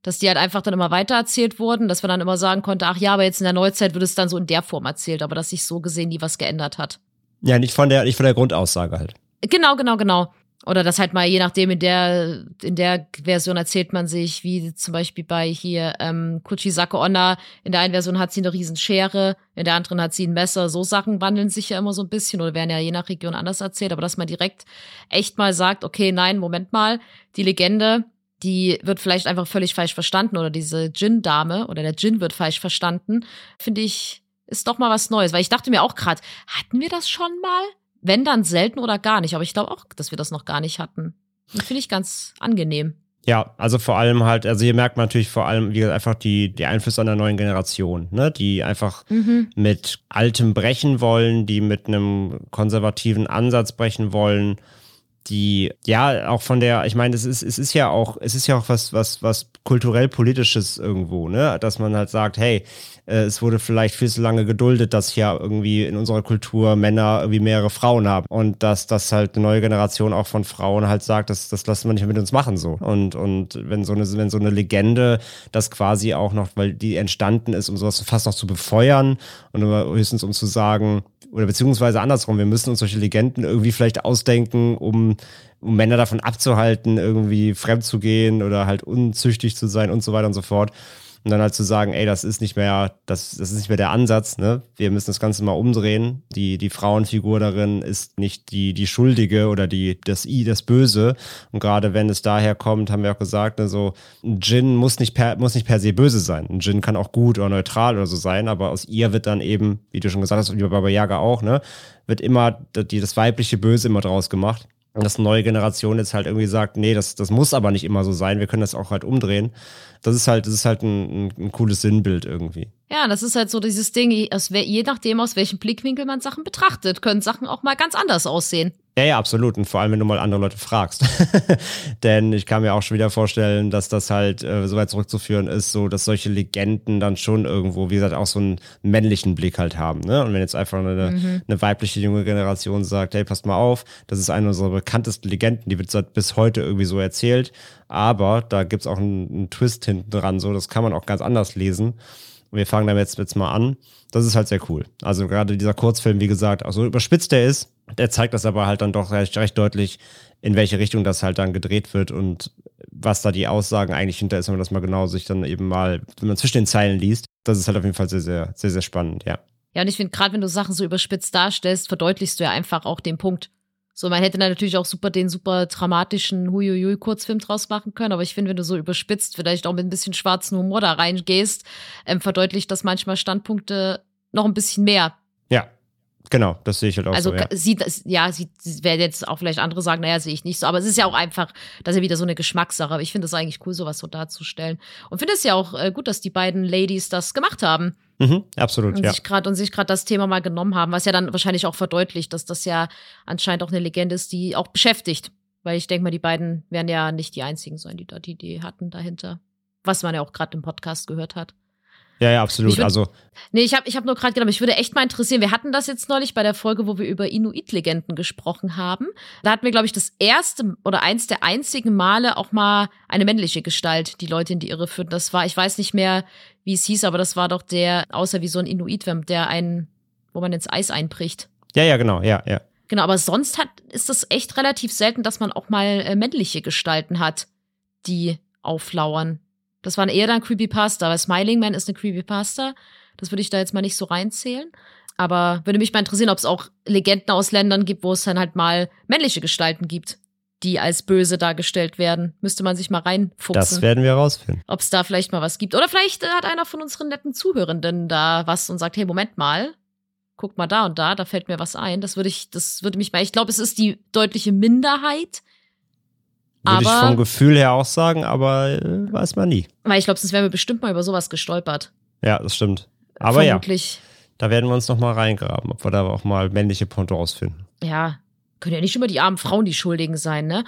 Dass die halt einfach dann immer weitererzählt wurden, dass man dann immer sagen konnte, ach ja, aber jetzt in der Neuzeit wird es dann so in der Form erzählt, aber dass sich so gesehen nie was geändert hat. Ja, nicht von der, nicht von der Grundaussage halt. Genau, genau, genau. Oder das halt mal, je nachdem, in der, in der Version erzählt man sich, wie zum Beispiel bei hier ähm, Kuchisake Onna, in der einen Version hat sie eine Riesenschere, in der anderen hat sie ein Messer. So Sachen wandeln sich ja immer so ein bisschen oder werden ja je nach Region anders erzählt, aber dass man direkt echt mal sagt, okay, nein, Moment mal, die Legende, die wird vielleicht einfach völlig falsch verstanden oder diese Djinn-Dame oder der Djinn wird falsch verstanden, finde ich, ist doch mal was Neues. Weil ich dachte mir auch gerade, hatten wir das schon mal? Wenn dann selten oder gar nicht. Aber ich glaube auch, dass wir das noch gar nicht hatten. Finde ich ganz angenehm. Ja, also vor allem halt, also hier merkt man natürlich vor allem, wie gesagt, einfach die, die Einflüsse an der neuen Generation, ne, die einfach mhm. mit Altem brechen wollen, die mit einem konservativen Ansatz brechen wollen, die, ja, auch von der, ich meine, es ist, es ist ja auch, es ist ja auch was, was, was kulturell politisches irgendwo, ne, dass man halt sagt, hey, äh, es wurde vielleicht viel zu lange geduldet, dass hier irgendwie in unserer Kultur Männer irgendwie mehrere Frauen haben und dass das halt eine neue Generation auch von Frauen halt sagt, das, das lassen wir nicht mehr mit uns machen so. Und, und wenn so eine, wenn so eine Legende das quasi auch noch, weil die entstanden ist, um sowas fast noch zu befeuern und höchstens um zu sagen, oder beziehungsweise andersrum, wir müssen uns solche Legenden irgendwie vielleicht ausdenken, um, um Männer davon abzuhalten, irgendwie fremd zu gehen oder halt unzüchtig zu sein und so weiter und so fort. Und dann halt zu sagen, ey, das ist nicht mehr, das, das ist nicht mehr der Ansatz, ne? Wir müssen das Ganze mal umdrehen. Die, die Frauenfigur darin ist nicht die, die Schuldige oder die, das I, das Böse. Und gerade wenn es daher kommt, haben wir auch gesagt, ne, so, ein Djinn muss nicht per, muss nicht per se böse sein. Ein Djinn kann auch gut oder neutral oder so sein, aber aus ihr wird dann eben, wie du schon gesagt hast, wie bei Baba Yaga auch, ne, wird immer die, das weibliche Böse immer draus gemacht. Dass eine neue Generation jetzt halt irgendwie sagt, nee, das, das muss aber nicht immer so sein, wir können das auch halt umdrehen. Das ist halt, das ist halt ein, ein, cooles Sinnbild irgendwie. Ja, das ist halt so dieses Ding, je nachdem, aus welchem Blickwinkel man Sachen betrachtet, können Sachen auch mal ganz anders aussehen. Ja, ja, absolut. Und vor allem, wenn du mal andere Leute fragst. Denn ich kann mir auch schon wieder vorstellen, dass das halt äh, so weit zurückzuführen ist, so dass solche Legenden dann schon irgendwo, wie gesagt, auch so einen männlichen Blick halt haben. Ne? Und wenn jetzt einfach eine, mhm. eine weibliche junge Generation sagt, hey, passt mal auf, das ist eine unserer bekanntesten Legenden, die wird seit bis heute irgendwie so erzählt. Aber da gibt's auch einen, einen Twist hinten dran, so das kann man auch ganz anders lesen. Und wir fangen damit jetzt, jetzt mal an. Das ist halt sehr cool. Also gerade dieser Kurzfilm, wie gesagt, auch so überspitzt der ist, der zeigt das aber halt dann doch recht, recht deutlich, in welche Richtung das halt dann gedreht wird und was da die Aussagen eigentlich hinter ist, wenn man das mal genau sich dann eben mal, wenn man zwischen den Zeilen liest. Das ist halt auf jeden Fall sehr, sehr, sehr, sehr spannend, ja. Ja, und ich finde, gerade wenn du Sachen so überspitzt darstellst, verdeutlichst du ja einfach auch den Punkt. So, man hätte natürlich auch super den super dramatischen Huiuiui-Kurzfilm draus machen können, aber ich finde, wenn du so überspitzt, vielleicht auch mit ein bisschen schwarzen Humor da reingehst, ähm, verdeutlicht das manchmal Standpunkte noch ein bisschen mehr. Genau, das sehe ich halt auch also, so. Also ja, sieht, ja, sieht, werden jetzt auch vielleicht andere sagen, naja, sehe ich nicht so. Aber es ist ja auch einfach, das ist ja wieder so eine Geschmackssache. Aber ich finde es eigentlich cool, sowas so darzustellen. Und finde es ja auch äh, gut, dass die beiden Ladies das gemacht haben. Mhm, absolut, und ja. Sich grad, und sich gerade das Thema mal genommen haben, was ja dann wahrscheinlich auch verdeutlicht, dass das ja anscheinend auch eine Legende ist, die auch beschäftigt. Weil ich denke mal, die beiden werden ja nicht die einzigen sein, die da die Idee hatten dahinter. Was man ja auch gerade im Podcast gehört hat. Ja, ja, absolut. Würd, also. Nee, ich habe ich hab nur gerade gedacht, mich würde echt mal interessieren. Wir hatten das jetzt neulich bei der Folge, wo wir über Inuit-Legenden gesprochen haben. Da hatten wir, glaube ich, das erste oder eins der einzigen Male auch mal eine männliche Gestalt, die Leute in die Irre führten. Das war, ich weiß nicht mehr, wie es hieß, aber das war doch der, außer wie so ein Inuit, der einen, wo man ins Eis einbricht. Ja, ja, genau, ja, ja. Genau, aber sonst hat, ist das echt relativ selten, dass man auch mal äh, männliche Gestalten hat, die auflauern. Das waren eher dann Creepypasta, weil Smiling Man ist eine Creepypasta. Das würde ich da jetzt mal nicht so reinzählen. Aber würde mich mal interessieren, ob es auch Legenden aus Ländern gibt, wo es dann halt mal männliche Gestalten gibt, die als böse dargestellt werden. Müsste man sich mal reinfuchsen. Das werden wir herausfinden. Ob es da vielleicht mal was gibt. Oder vielleicht hat einer von unseren netten Zuhörenden da was und sagt, hey, Moment mal, guck mal da und da, da fällt mir was ein. Das würde ich, das würde mich mal, ich glaube, es ist die deutliche Minderheit, würde ich vom Gefühl her auch sagen, aber äh, weiß man nie. Weil ich glaube, sonst wären wir bestimmt mal über sowas gestolpert. Ja, das stimmt. Aber Vermutlich. ja, da werden wir uns noch mal reingraben, ob wir da auch mal männliche Pontos finden. Ja, können ja nicht immer die armen Frauen die Schuldigen sein, ne?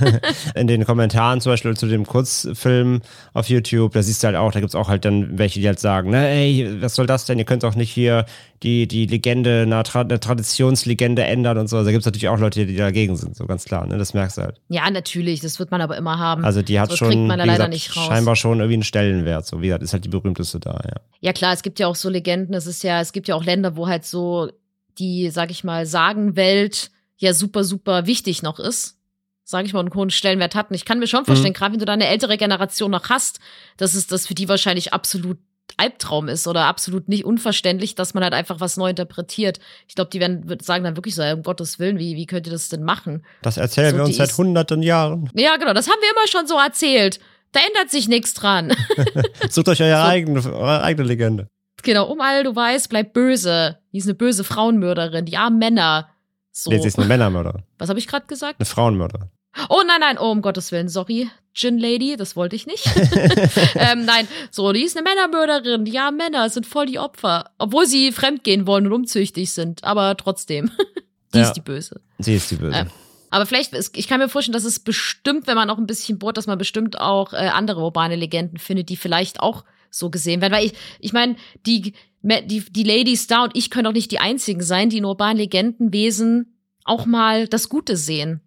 in den Kommentaren zum Beispiel zu dem Kurzfilm auf YouTube, da siehst du halt auch, da gibt es auch halt dann welche, die halt sagen, ne, ey, was soll das denn? Ihr könnt auch nicht hier die, die Legende, eine, Tra eine Traditionslegende ändern und so. Also da gibt es natürlich auch Leute, die dagegen sind, so ganz klar, ne? Das merkst du halt. Ja, natürlich, das wird man aber immer haben. Also die hat so schon gesagt, scheinbar schon irgendwie einen Stellenwert. So wie gesagt, ist halt die berühmteste da, ja. Ja, klar, es gibt ja auch so Legenden, es ist ja, es gibt ja auch Länder, wo halt so die, sag ich mal, Sagenwelt ja super, super wichtig noch ist, sage ich mal, einen hohen Stellenwert hat. Und ich kann mir schon vorstellen, mhm. gerade wenn du da eine ältere Generation noch hast, dass es das für die wahrscheinlich absolut Albtraum ist oder absolut nicht unverständlich, dass man halt einfach was neu interpretiert. Ich glaube, die werden sagen dann wirklich so, um Gottes Willen, wie, wie könnt ihr das denn machen? Das erzählen so, wir uns seit hunderten Jahren. Ja, genau, das haben wir immer schon so erzählt. Da ändert sich nichts dran. Sucht euch eure, so. eigene, eure eigene Legende. Genau, um all du weißt, bleib böse. Die ist eine böse Frauenmörderin, die armen Männer. So. Nee, sie ist eine Männermörderin. Was habe ich gerade gesagt? Eine Frauenmörderin. Oh nein, nein, oh um Gottes Willen, sorry, Gin Lady, das wollte ich nicht. ähm, nein, so, die ist eine Männermörderin. Ja, Männer sind voll die Opfer. Obwohl sie fremdgehen wollen und umzüchtig sind, aber trotzdem. die ja, ist die Böse. Sie ist die Böse. Ähm, aber vielleicht, ich kann mir vorstellen, dass es bestimmt, wenn man auch ein bisschen bohrt, dass man bestimmt auch äh, andere urbane Legenden findet, die vielleicht auch so gesehen werden. Weil ich, ich meine, die, die, die Ladies da und ich können doch nicht die einzigen sein, die in urbanen Legendenwesen auch mal das Gute sehen.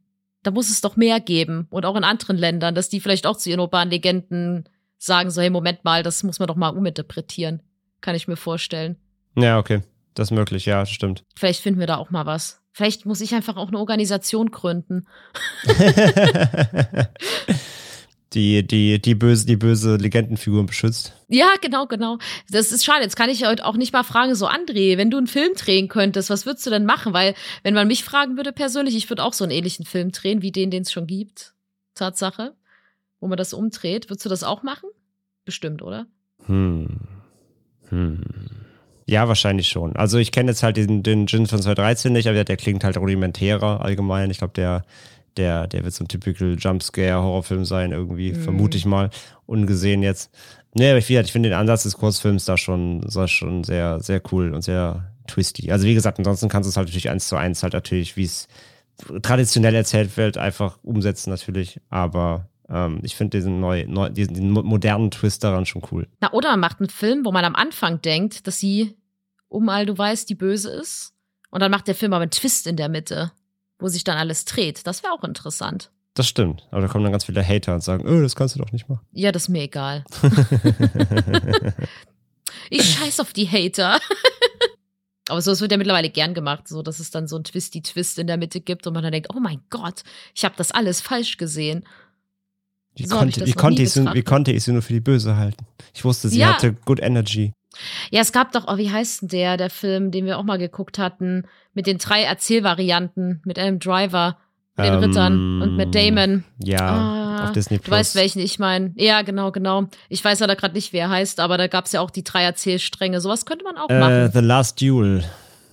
Da muss es doch mehr geben. Und auch in anderen Ländern, dass die vielleicht auch zu ihren urbanen Legenden sagen so, hey, Moment mal, das muss man doch mal uminterpretieren. Kann ich mir vorstellen. Ja, okay. Das ist möglich, ja, stimmt. Vielleicht finden wir da auch mal was. Vielleicht muss ich einfach auch eine Organisation gründen. die, die, die böse, die böse Legendenfiguren beschützt. Ja, genau, genau. Das ist schade. Jetzt kann ich heute auch nicht mal fragen, so André, wenn du einen Film drehen könntest, was würdest du denn machen? Weil, wenn man mich fragen würde persönlich, ich würde auch so einen ähnlichen Film drehen, wie den, den es schon gibt. Tatsache. Wo man das umdreht. Würdest du das auch machen? Bestimmt, oder? Hm. Hm. Ja, wahrscheinlich schon. Also ich kenne jetzt halt den, den Gin von 2013 nicht, aber der, der klingt halt rudimentärer allgemein. Ich glaube, der Der, der wird so ein typical Jumpscare-Horrorfilm sein, irgendwie, vermute ich mal, ungesehen jetzt. Nee, aber ich, ich finde den Ansatz des Kurzfilms da schon, schon sehr, sehr cool und sehr twisty. Also wie gesagt, ansonsten kannst du es halt natürlich eins zu eins halt natürlich, wie es traditionell erzählt wird, einfach umsetzen natürlich. Aber ähm, ich finde diesen, neu, neu, diesen, diesen mo- modernen Twist daran schon cool. Na, oder man macht einen Film, wo man am Anfang denkt, dass sie, um all du weißt, die böse ist. Und dann macht der Film aber einen Twist in der Mitte, wo sich dann alles dreht. Das wäre auch interessant. Das stimmt. Aber da kommen dann ganz viele Hater und sagen, oh, das kannst du doch nicht machen. Ja, das ist mir egal. Ich scheiß auf die Hater. Aber so, es wird ja mittlerweile gern gemacht, so dass es dann so einen Twisty-Twist in der Mitte gibt und man dann denkt, oh mein Gott, ich habe das alles falsch gesehen. Wie, So ich konnte, das wie, konnte ich sie, wie konnte ich sie nur für die Böse halten? Ich wusste, sie Ja. hatte good energy. Ja, es gab doch, oh, wie heißt denn der, der Film, den wir auch mal geguckt hatten, mit den drei Erzählvarianten, mit einem Driver, den Ähm, Rittern und mit Damon. Ja, Ah, auf Disney Du Plus. weißt, welchen ich meine. Ja, genau, genau. Ich weiß ja da gerade nicht, wer er heißt, aber da gab es ja auch die drei Erzählstränge. Sowas könnte man auch äh, machen. The Last Duel.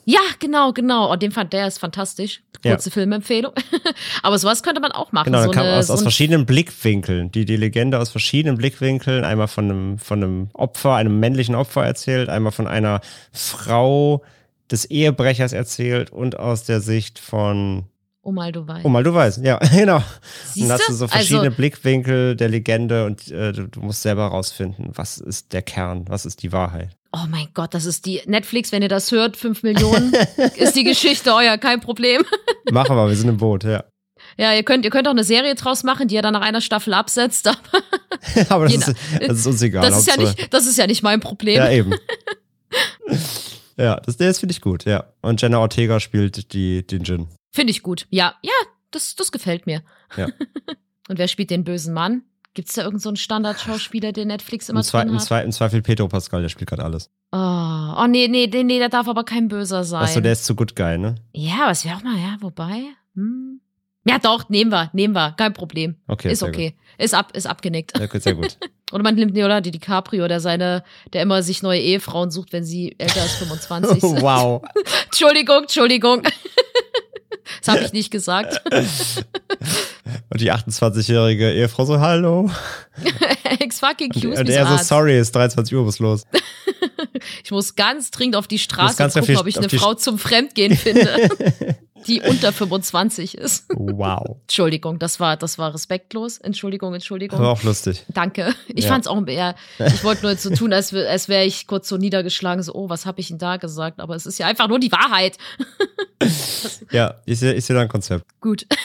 Ja, genau, genau. Und den fand der ist fantastisch. Ja. Kurze Filmempfehlung. aber sowas könnte man auch machen. Genau, so kam eine, aus, so aus verschiedenen Blickwinkeln. Die, die Legende aus verschiedenen Blickwinkeln. Einmal von einem, von einem Opfer, einem männlichen Opfer erzählt, einmal von einer Frau des Ehebrechers erzählt und aus der Sicht von. Oh mal, du weißt. Oh, mal du weißt, ja, genau. Siehst dann hast du? so verschiedene Also- Blickwinkel der Legende und äh, du, du musst selber rausfinden, was ist der Kern, was ist die Wahrheit. Oh mein Gott, das ist die Netflix, wenn ihr das hört, 5 Millionen ist die Geschichte euer, kein Problem. Machen wir, wir sind im Boot, ja. Ja, ihr könnt, ihr könnt auch eine Serie draus machen, die ihr dann nach einer Staffel absetzt. Aber Aber das, ist, das ist uns egal. das ist ja nicht, das ist ja nicht mein Problem. Ja, eben. Ja, das, das finde ich gut, ja. Und Jenna Ortega spielt die, den Jin. Finde ich gut. Ja, ja, das, das gefällt mir. Ja. Und wer spielt den bösen Mann? Gibt es da irgendeinen so einen Standardschauspieler, den Netflix immer Im, Zwe drin im? Zwe Im Zweifel Pedro Pascal, der spielt gerade alles. Oh, oh nee, nee, nee, nee, der darf aber kein Böser sein. Achso, der ist zu good guy, ne? ja, aber es wäre auch mal, ja, wobei. Hm. Ja, doch, nehmen wir, nehmen wir, kein Problem. Okay, ist okay. Ist ab, ist abgenickt. Gut. Sehr gut, sehr gut. Oder man nimmt Leonardo DiCaprio, der seine, der immer sich neue Ehefrauen sucht, wenn sie älter als 25 sind. wow. Entschuldigung, Entschuldigung. Das habe ich nicht gesagt. Und die 28-jährige Ehefrau so, hallo. Ex fucking Q's und er so, sorry, ist 23 Uhr, was los? Ich muss ganz dringend auf die Straße gucken, ob ich eine Frau zum Fremdgehen finde, die unter 25 ist. Wow. Entschuldigung, das war, das war respektlos. Entschuldigung, Entschuldigung. Aber auch lustig. Danke. Ich Ja. fand's auch eher, ich wollte nur jetzt so tun, als, als wäre ich kurz so niedergeschlagen, so, oh, was habe ich denn da gesagt? Aber es ist ja einfach nur die Wahrheit. Ja, ist ja, ist ja ein Konzept. Gut.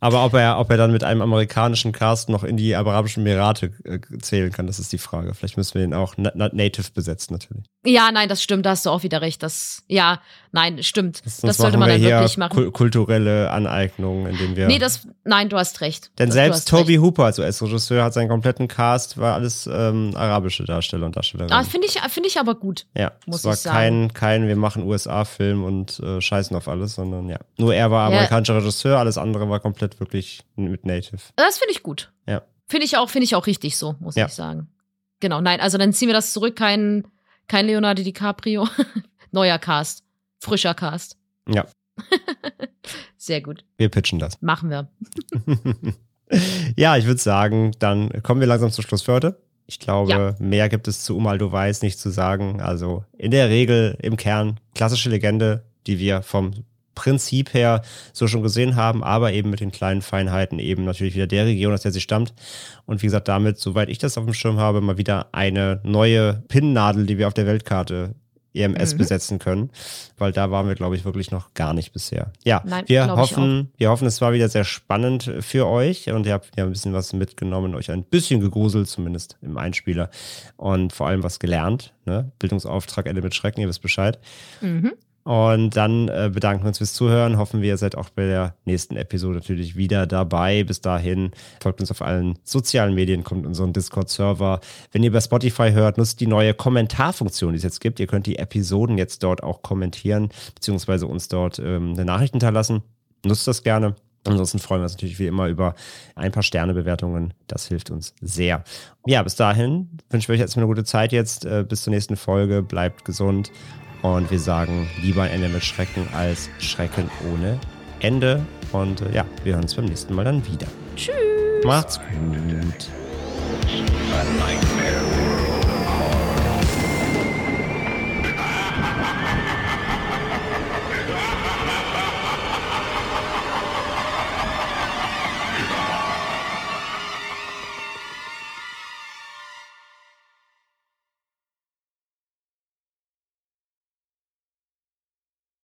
Aber ob er, ob er dann mit einem amerikanischen Cast noch in die Arabischen Emirate äh, zählen kann, das ist die Frage. Vielleicht müssen wir ihn auch na na native besetzen, natürlich. Ja, nein, das stimmt, da hast du auch wieder recht. Das, ja, nein, stimmt. Sonst das sollte man wir dann wirklich machen. kul- kulturelle Aneignungen, indem wir. Nee, das, nein, du hast recht. Denn selbst Toby recht. Hooper als US-Regisseur hat seinen kompletten Cast, war alles ähm, arabische Darsteller und Darstellerinnen. Ah, finde ich, finde ich aber gut. ja, muss es war ich sagen. kein, kein, wir machen USA-Film und äh, scheißen auf alles, sondern ja. Nur er war Ja. amerikanischer Regisseur, alles andere war komplett wirklich mit Native. Das finde ich gut. Ja. Finde ich auch, finde ich auch richtig so, muss Ja. ich sagen. Genau, nein, also dann ziehen wir das zurück, kein, kein Leonardo DiCaprio. Neuer Cast. Frischer Cast. Ja. Sehr gut. Wir pitchen das. Machen wir. ja, ich würde sagen, dann kommen wir langsam zum Schluss für heute. Ich glaube, Ja. mehr gibt es zu Umal Du Weiß nicht zu sagen. Also in der Regel im Kern klassische Legende, die wir vom Prinzip her so schon gesehen haben, aber eben mit den kleinen Feinheiten eben natürlich wieder der Region, aus der sie stammt. Und wie gesagt, damit, soweit ich das auf dem Schirm habe, mal wieder eine neue Pinnnadel, die wir auf der Weltkarte EMS Mhm. besetzen können, weil da waren wir, glaube ich, wirklich noch gar nicht bisher. Ja, Nein, wir hoffen, wir hoffen, es war wieder sehr spannend für euch und ihr habt ja ein bisschen was mitgenommen, euch ein bisschen gegruselt, zumindest im Einspieler und vor allem was gelernt. Ne? Bildungsauftrag Ende mit Schrecken, ihr wisst Bescheid. Mhm. Und dann äh, bedanken wir uns fürs Zuhören. Hoffen wir, ihr seid auch bei der nächsten Episode natürlich wieder dabei. Bis dahin folgt uns auf allen sozialen Medien, kommt unseren Discord-Server. Wenn ihr bei Spotify hört, nutzt die neue Kommentarfunktion, die es jetzt gibt. Ihr könnt die Episoden jetzt dort auch kommentieren, beziehungsweise uns dort ähm, eine Nachricht hinterlassen. Nutzt das gerne. Ansonsten freuen wir uns natürlich wie immer über ein paar Sternebewertungen. Das hilft uns sehr. Ja, bis dahin wünschen wir euch jetzt eine gute Zeit jetzt. Äh, bis zur nächsten Folge. Bleibt gesund. Und wir sagen lieber ein Ende mit Schrecken als Schrecken ohne Ende. Und äh, ja, wir hören uns beim nächsten Mal dann wieder. Tschüss. Macht's gut. A nightmare